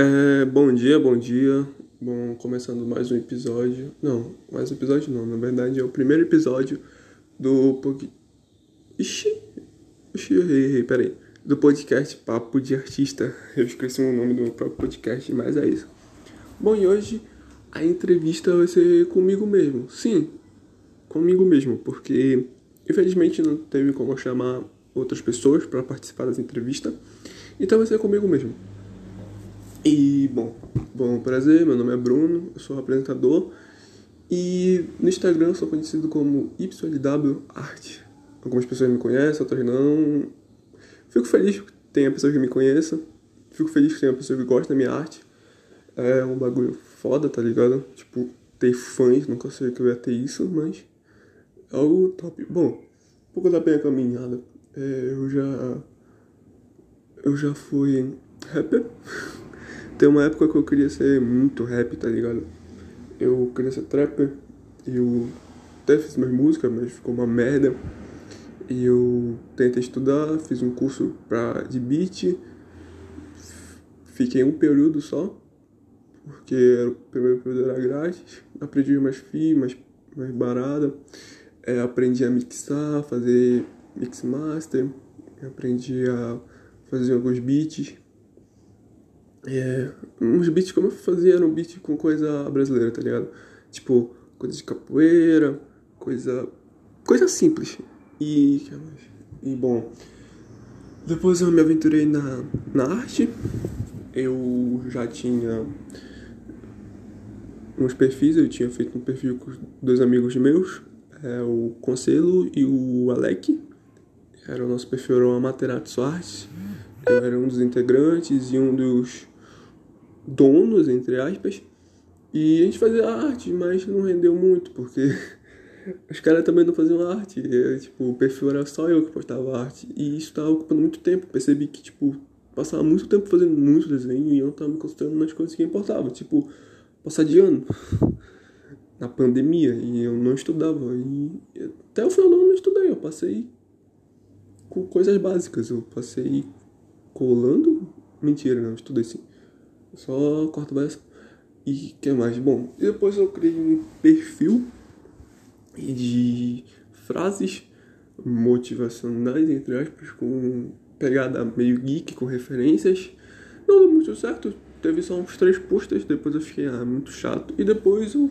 É, bom dia, bom dia. Bom, começando mais um episódio. Não, mais um episódio não. Na verdade é o primeiro episódio do. Ixi! Ixi, errei, errei, peraí. Do podcast Papo de Artista. Eu esqueci o nome do meu próprio podcast, mas é isso. Bom, e hoje a entrevista vai ser comigo mesmo. Sim, comigo mesmo, porque infelizmente não teve como chamar outras pessoas para participar dessa entrevista. Então vai ser comigo mesmo. E, bom, bom, prazer, meu nome é Bruno, eu sou apresentador e no Instagram sou conhecido como YLW Art. Algumas pessoas me conhecem, outras não. Fico feliz que tenha pessoas que me conheçam, fico feliz que tenha pessoas que gostam da minha arte. É um bagulho foda, tá ligado? Tipo, ter fãs, nunca sei que eu ia ter isso, mas é algo top. Bom, um pouco da minha caminhada, é, eu já. Eu já fui rapper. Tem uma época que eu queria ser muito rap, tá ligado? Eu queria ser trapper. E eu até fiz minhas músicas, mas ficou uma merda. E eu tentei estudar, fiz um curso pra, de beat. Fiquei um período só. Porque o primeiro período era grátis. Aprendi mais FII, mais, mais barada. É, aprendi a mixar, fazer mix master. Aprendi a fazer alguns beats. É, uns beats como eu fazia era um beat com coisa brasileira, tá ligado? Tipo, coisa de capoeira, coisa. coisa simples. E. E bom. Depois eu me aventurei na, na arte. Eu já tinha uns perfis, eu tinha feito um perfil com dois amigos meus, é, o Conselho e o Alec. Era o nosso perfil era o Amaterasu Arts. Eu era um dos integrantes e um dos donos, entre aspas. E a gente fazia arte, mas não rendeu muito, porque os caras também não faziam arte. É, tipo, o perfil era só eu que postava arte. E isso tava ocupando muito tempo. Percebi que, tipo, passava muito tempo fazendo muito desenho e eu não tava me concentrando nas coisas que importavam. Tipo, passar de ano. Na pandemia. E eu não estudava. E até o final do ano eu não estudei. Eu passei com coisas básicas. Eu passei colando. Mentira, não, estudei sim. Só corta básico. E que mais? Bom, depois eu criei um perfil de frases motivacionais, entre aspas, com pegada meio geek, com referências. Não deu muito certo, teve só uns três posts, depois eu fiquei ah, muito chato. E depois eu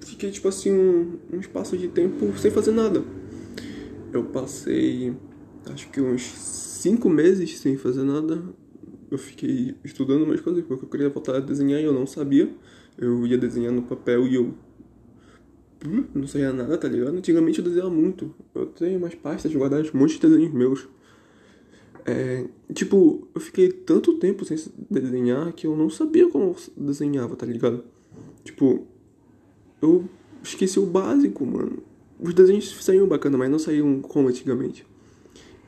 fiquei, tipo assim, um, um espaço de tempo sem fazer nada. Eu passei, acho que uns cinco meses sem fazer nada. Eu fiquei estudando umas coisas porque eu queria voltar a desenhar e eu não sabia. Eu ia desenhar no papel e eu hum, não sabia nada, tá ligado? Antigamente eu desenhava muito. Eu tenho umas pastas guardadas, um monte de desenhos meus. É, tipo, eu fiquei tanto tempo sem desenhar que eu não sabia como desenhava, tá ligado? Tipo, eu esqueci o básico, mano. Os desenhos saíam bacana, mas não saíam como antigamente.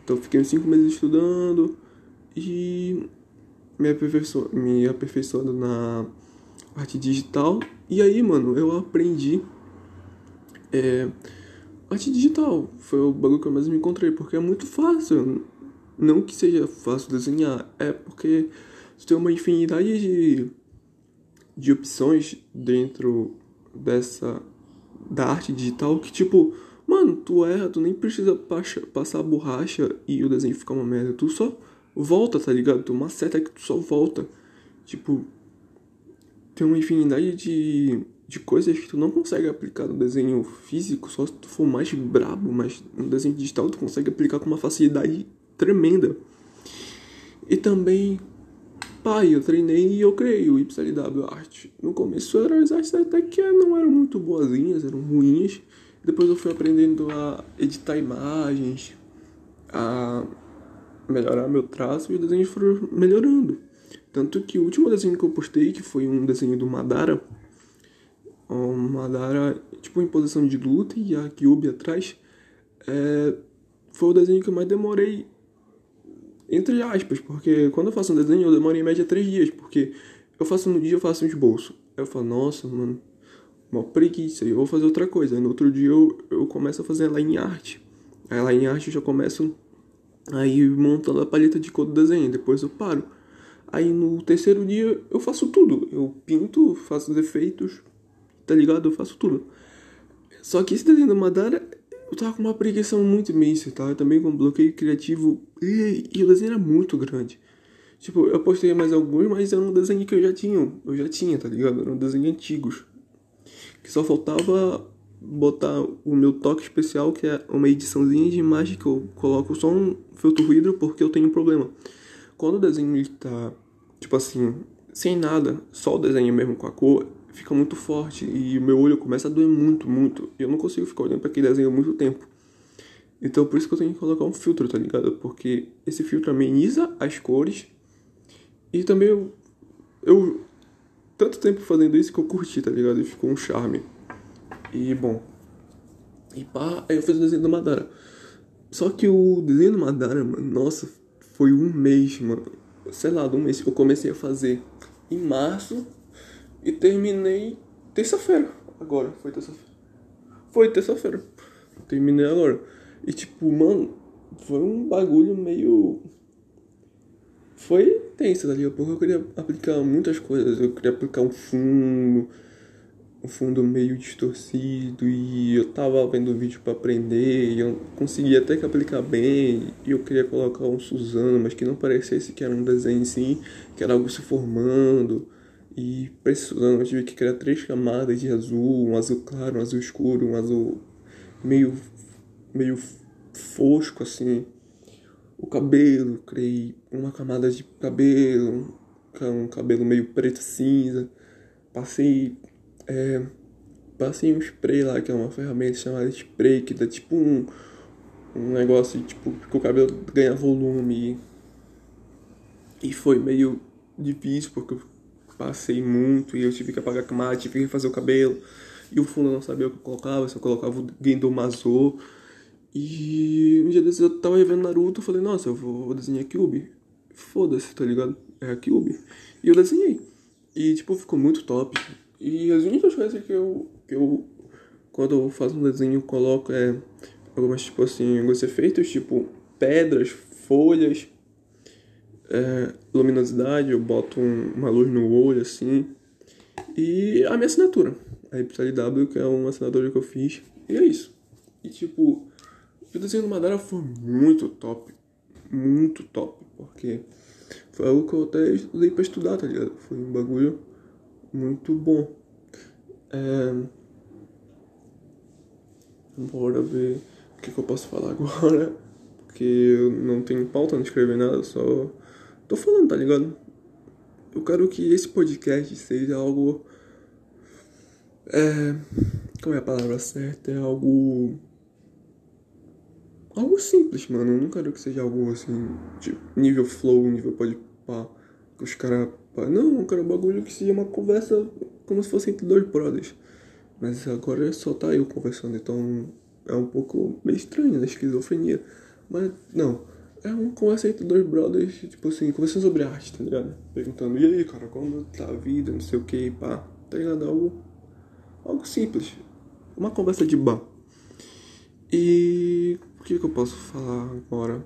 Então fiquei uns 5 meses estudando e me, aperfeiço... me aperfeiçoando na arte digital. E aí, mano, eu aprendi é, arte digital. Foi o bagulho que eu mais me encontrei, porque é muito fácil. Não que seja fácil desenhar, é porque você tem uma infinidade de, de opções dentro dessa da arte digital que tipo, mano, tu erra, tu nem precisa passar a borracha e o desenho ficar uma merda, tu só volta, tá ligado? Tu maceta que tu só volta. Tipo, tem uma infinidade de, de coisas que tu não consegue aplicar no desenho físico, só se tu for mais brabo, mas no desenho digital tu consegue aplicar com uma facilidade tremenda. E também, pai, eu treinei e eu criei o YLW Art. No começo eram as artes até que não eram muito boazinhas, eram ruins. Depois eu fui aprendendo a editar imagens, a melhorar meu traço e os desenhos foram melhorando. Tanto que o último desenho que eu postei, que foi um desenho do Madara, o Madara, tipo, em posição de luta e a Kyubi atrás, é, foi o desenho que eu mais demorei, entre aspas, porque quando eu faço um desenho eu demoro em média três dias, porque eu faço no dia, eu faço um esboço. Aí eu falo, nossa, mano, uma preguiça, eu vou fazer outra coisa. Aí no outro dia eu, eu começo a fazer ela em arte. Aí lá em arte eu já começo aí montando a paleta de cor do desenho, depois eu paro. Aí no terceiro dia eu faço tudo. Eu pinto, faço os efeitos, tá ligado? Eu faço tudo. Só que esse desenho da Madara, eu tava com uma preguiça muito imensa, tá? Eu também com um bloqueio criativo. E, e o desenho era muito grande. Tipo, eu postei mais alguns, mas era um desenho que eu já tinha. Eu já tinha, tá ligado? Era um desenho antigos. Que só faltava botar o meu toque especial, que é uma ediçãozinha de imagem que eu coloco só um filtro ruído porque eu tenho um problema. Quando o desenho está, tipo assim, sem nada, só o desenho mesmo com a cor, fica muito forte e o meu olho começa a doer muito, muito. E eu não consigo ficar olhando para aquele desenho muito tempo. Então por isso que eu tenho que colocar um filtro, tá ligado? Porque esse filtro ameniza as cores e também eu, eu tanto tempo fazendo isso que eu curti, tá ligado? E ficou um charme. E bom. E pá, aí eu fiz o desenho do Madara. Só que o desenho do Madara, mano, nossa, foi um mês, mano. Sei lá, um mês. Eu comecei a fazer em março e terminei terça-feira. Agora, foi terça-feira. Foi terça-feira. Terminei agora. E tipo, mano, foi um bagulho meio. Foi tenso, tá ligado? Porque eu queria aplicar muitas coisas. Eu queria aplicar um fundo um fundo meio distorcido e eu tava vendo o vídeo para aprender e eu consegui até que aplicar bem e eu queria colocar um Suzano, mas que não parecesse que era um desenho assim, que era algo se formando. E pra esse Suzano eu tive que criar três camadas de azul, um azul claro, um azul escuro, um azul meio, meio fosco assim. O cabelo, criei uma camada de cabelo, um cabelo meio preto cinza. Passei é, passei um spray lá, que é uma ferramenta chamada spray, que dá tipo um, um negócio tipo que o cabelo ganha volume. E foi meio difícil porque eu passei muito e eu tive que apagar a camada, tive que fazer o cabelo. E o fundo não sabia o que eu colocava, se eu colocava o Gendomazo. E um dia desses eu tava vendo Naruto, eu falei, nossa, eu vou desenhar Cube. Foda-se, tá ligado? É Cube. E eu desenhei. E tipo, ficou muito top. E as únicas coisas que eu, que eu quando eu faço um desenho, coloco é algumas, tipo assim, alguns efeitos, tipo pedras, folhas, é, luminosidade, eu boto um, uma luz no olho, assim. E a minha assinatura, a W, que é uma assinatura que eu fiz. E é isso. E tipo, o desenho do Madara foi muito top. Muito top. Porque foi algo que eu até usei pra estudar, tá ligado? Foi um bagulho muito bom. É... Bora ver o que, que, eu posso falar agora. Porque eu não tenho pauta, não escrevi nada, só tô falando, tá ligado? Eu quero que esse podcast seja algo. É. Como é a palavra certa? É algo. Algo simples, mano. Eu não quero que seja algo assim, tipo, nível flow, nível pode pá. Que os caras não, eu quero um bagulho que seja uma conversa como se fosse entre dois brothers. Mas agora só tá eu conversando, então é um pouco meio estranho, né? Esquizofrenia. Mas não, é uma conversa entre dois brothers, tipo assim, conversando sobre arte, tá ligado? Perguntando, e aí, cara, como tá a vida, não sei o que, pá, tá ligado? Algo, algo simples. Uma conversa de bar. E o que, que eu posso falar agora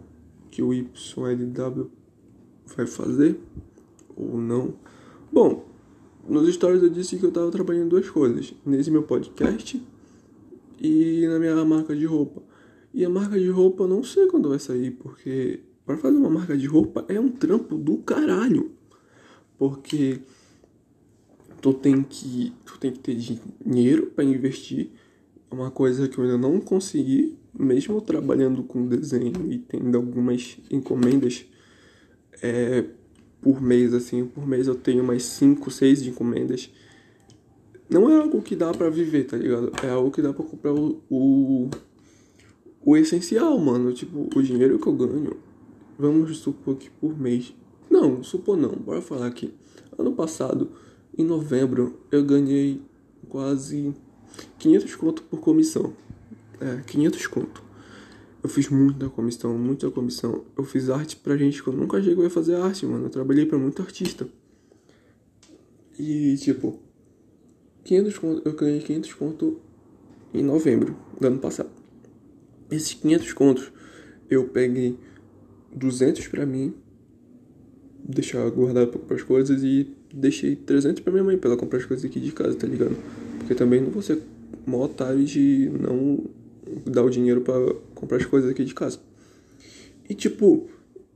que o YLW vai fazer? Ou não. Bom, nos stories eu disse que eu tava trabalhando duas coisas. Nesse meu podcast e na minha marca de roupa. E a marca de roupa eu não sei quando vai sair, porque para fazer uma marca de roupa é um trampo do caralho. Porque tu tem que, tu tem que ter dinheiro para investir. É uma coisa que eu ainda não consegui, mesmo trabalhando com desenho e tendo algumas encomendas é, por mês, assim. Por mês eu tenho mais 5, 6 de encomendas. Não é algo que dá para viver, tá ligado? É algo que dá pra comprar o, o, o essencial, mano. Tipo, o dinheiro que eu ganho, vamos supor que por mês. Não, supor não, bora falar aqui. Ano passado, em novembro, eu ganhei quase 500 conto por comissão. É, 500 conto. Eu fiz muita comissão, muita comissão. Eu fiz arte pra gente que eu nunca cheguei a fazer arte, mano. Eu trabalhei pra muito artista. E, tipo, 500 conto, eu ganhei 500 conto em novembro do ano passado. Esses 500 contos eu peguei 200 pra mim, deixar guardado pra comprar as coisas e deixei 300 pra minha mãe pra ela comprar as coisas aqui de casa, tá ligado? Porque também não vou ser mó otário de não dar o dinheiro pra comprar as coisas aqui de casa. E tipo,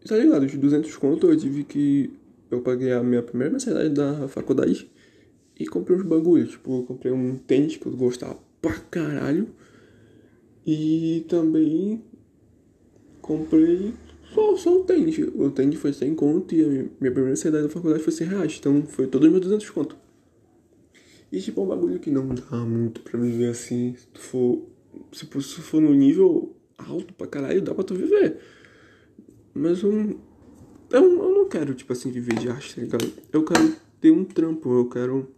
tá ligado? Os 200 conto eu tive que. Eu paguei a minha primeira mensalidade da faculdade e comprei uns bagulhos. Tipo, eu comprei um tênis que eu gostava pra caralho. E também comprei só, só o tênis. O tênis foi 100 conto e a minha primeira mensalidade da faculdade foi 100 reais. Então foi todos os meus 200 conto. E tipo, é um bagulho que não dá muito pra viver assim. Se tu for. Se for no nível alto pra caralho, dá pra tu viver. Mas eu, eu, eu não quero, tipo assim, viver de arte, tá ligado? Eu quero ter um trampo, eu quero.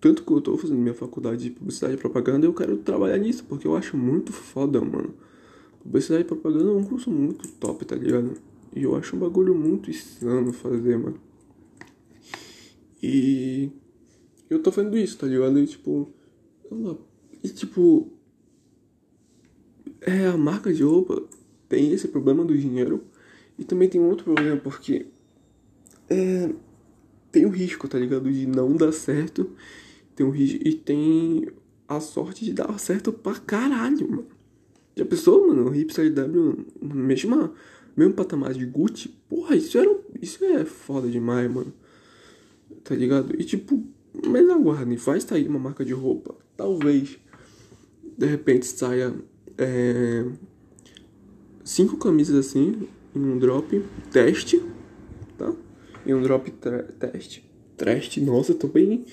Tanto que eu tô fazendo minha faculdade de publicidade e propaganda, eu quero trabalhar nisso, porque eu acho muito foda, mano. Publicidade e propaganda é um curso muito top, tá ligado? E eu acho um bagulho muito insano fazer, mano. E eu tô fazendo isso, tá ligado? E tipo. E tipo. É, a marca de roupa tem esse problema do dinheiro e também tem outro problema porque é, tem o risco, tá ligado? De não dar certo. Tem o risco e tem a sorte de dar certo pra caralho, mano. Já pensou, mano? Hipster W mesmo, mesmo patamar de Gucci? Porra, isso, era, isso é foda demais, mano. Tá ligado? E tipo, mas aguardem, vai sair uma marca de roupa. Talvez, de repente, saia. É, cinco camisas assim em um drop teste, tá? Em um drop teste. Teste, nossa, tô bem.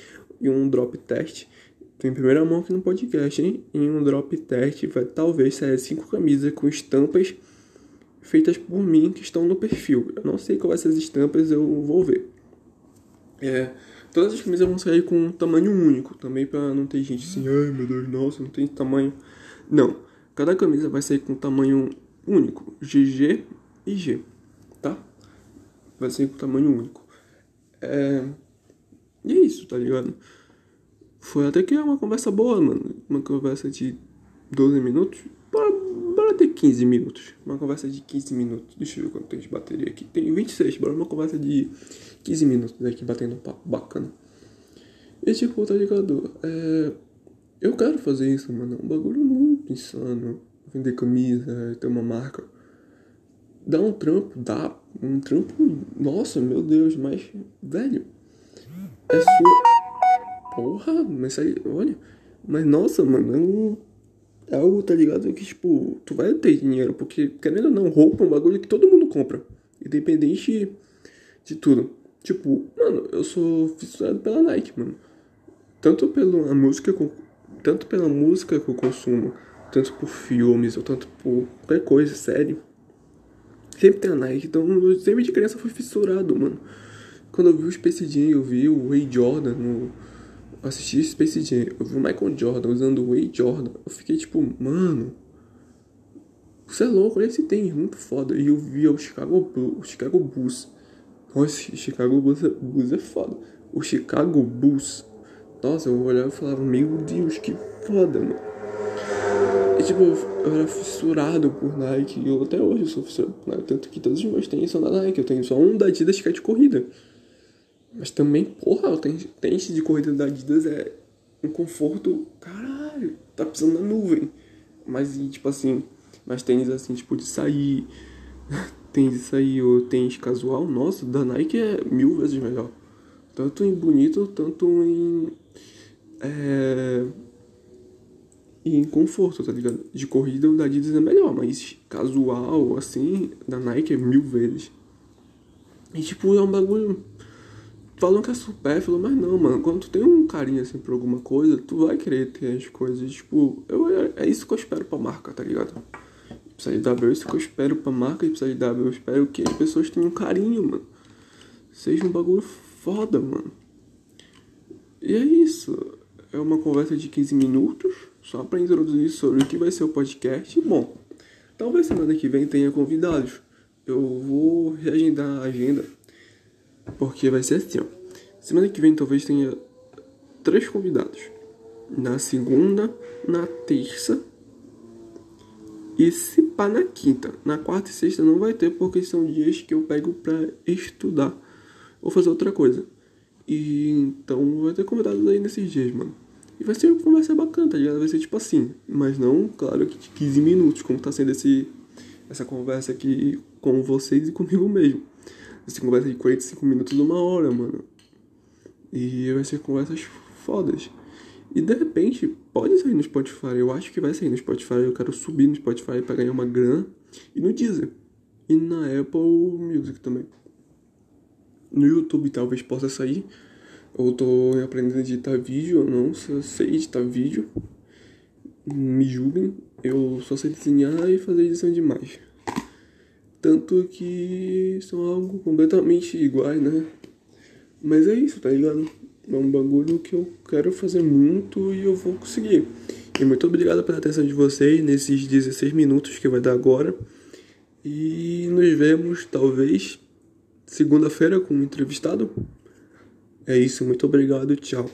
Em um drop teste. Tem primeira mão aqui no podcast, hein? Em um drop teste vai talvez sair cinco camisas com estampas feitas por mim que estão no perfil. Eu não sei qual vai ser as estampas, eu vou ver. É, todas as camisas vão sair com um tamanho único, também para não ter gente assim, ai meu Deus, nossa, não tem tamanho. Não, cada camisa vai sair com tamanho único, GG e G, tá? Vai ser com tamanho único. É... E é isso, tá ligado? Foi até que é uma conversa boa, mano. Uma conversa de 12 minutos. Bora, bora ter 15 minutos. Uma conversa de 15 minutos. Deixa eu ver quanto tem de bateria aqui. Tem 26, bora uma conversa de 15 minutos aqui batendo um papo bacana. E tipo, tá ligado? É... Eu quero fazer isso, mano. É um bagulho muito insano vender camisa, ter uma marca. Dá um trampo, dá um trampo, nossa, meu Deus, mas, velho, é sua. Porra, mas aí, olha, mas nossa, mano, é, é algo, tá ligado? Que, tipo, tu vai ter dinheiro, porque, querendo ou não, roupa é um bagulho que todo mundo compra, independente de tudo. Tipo, mano, eu sou fissurado pela Nike, mano. Tanto pela música, tanto pela música que eu consumo, tanto por filmes ou tanto por qualquer coisa, série. Sempre tem a Nike, então eu sempre de criança fui fissurado, mano. Quando eu vi o Space Jam, eu vi o Ray Jordan no. Assisti Space Jam, eu vi o Michael Jordan usando o Ray Jordan. Eu fiquei tipo, mano. Você é louco, olha esse tênis, muito foda. E eu vi o Chicago Bulls. O Chicago Bulls. Nossa, Chicago Bulls é, Bulls é foda. O Chicago Bulls. Nossa, eu olhava e falava, meu Deus, que foda, mano. E tipo, eu era fissurado por Nike. Eu, até hoje sou fissurado por Nike. Tanto que todos os meus tênis são da Nike. Eu tenho só um da Adidas que é de corrida. Mas também, porra, o tênis de corrida da Adidas é um conforto. Caralho, tá pisando na nuvem. Mas, tipo assim, mas tênis assim, tipo, de sair. tênis de sair ou tênis casual, nossa, da Nike é mil vezes melhor. Tanto em bonito, tanto em. É em conforto, tá ligado? De corrida o da Adidas é melhor, mas casual, assim, da Nike é mil vezes. E tipo, é um bagulho. Falam que é supérfluo, mas não, mano. Quando tu tem um carinho assim por alguma coisa, tu vai querer ter as coisas. Tipo, eu, é, é isso que eu espero pra marca, tá ligado? Precisa de W, é isso que eu espero pra marca e precisa de W. Eu espero que as pessoas tenham carinho, mano. Seja um bagulho foda, mano. E é isso. É uma conversa de 15 minutos só para introduzir sobre o que vai ser o podcast. Bom, talvez semana que vem tenha convidados. Eu vou reagendar a agenda, porque vai ser assim, ó. Semana que vem talvez tenha três convidados. Na segunda, na terça E se pá na quinta, na quarta e sexta não vai ter, porque são dias que eu pego pra estudar ou fazer outra coisa. E então vai ter convidados aí nesses dias, mano. E vai ser uma conversa bacana, tá ligado? Vai ser tipo assim, mas não, claro que de 15 minutos, como tá sendo esse, essa conversa aqui com vocês e comigo mesmo. Ser conversa de 45 minutos, uma hora, mano. E vai ser conversas fodas. E de repente, pode sair no Spotify. Eu acho que vai sair no Spotify. Eu quero subir no Spotify para ganhar uma grana. E no Deezer. E na Apple Music também. No YouTube talvez possa sair. Eu tô aprendendo a editar vídeo. Eu não sei editar vídeo. Me julguem. Eu só sei desenhar e fazer edição de imagem. Tanto que são algo completamente iguais, né? Mas é isso, tá ligado? É um bagulho que eu quero fazer muito e eu vou conseguir. E muito obrigado pela atenção de vocês nesses 16 minutos que vai dar agora. E nos vemos, talvez, segunda-feira com um entrevistado. É isso, muito obrigado, tchau.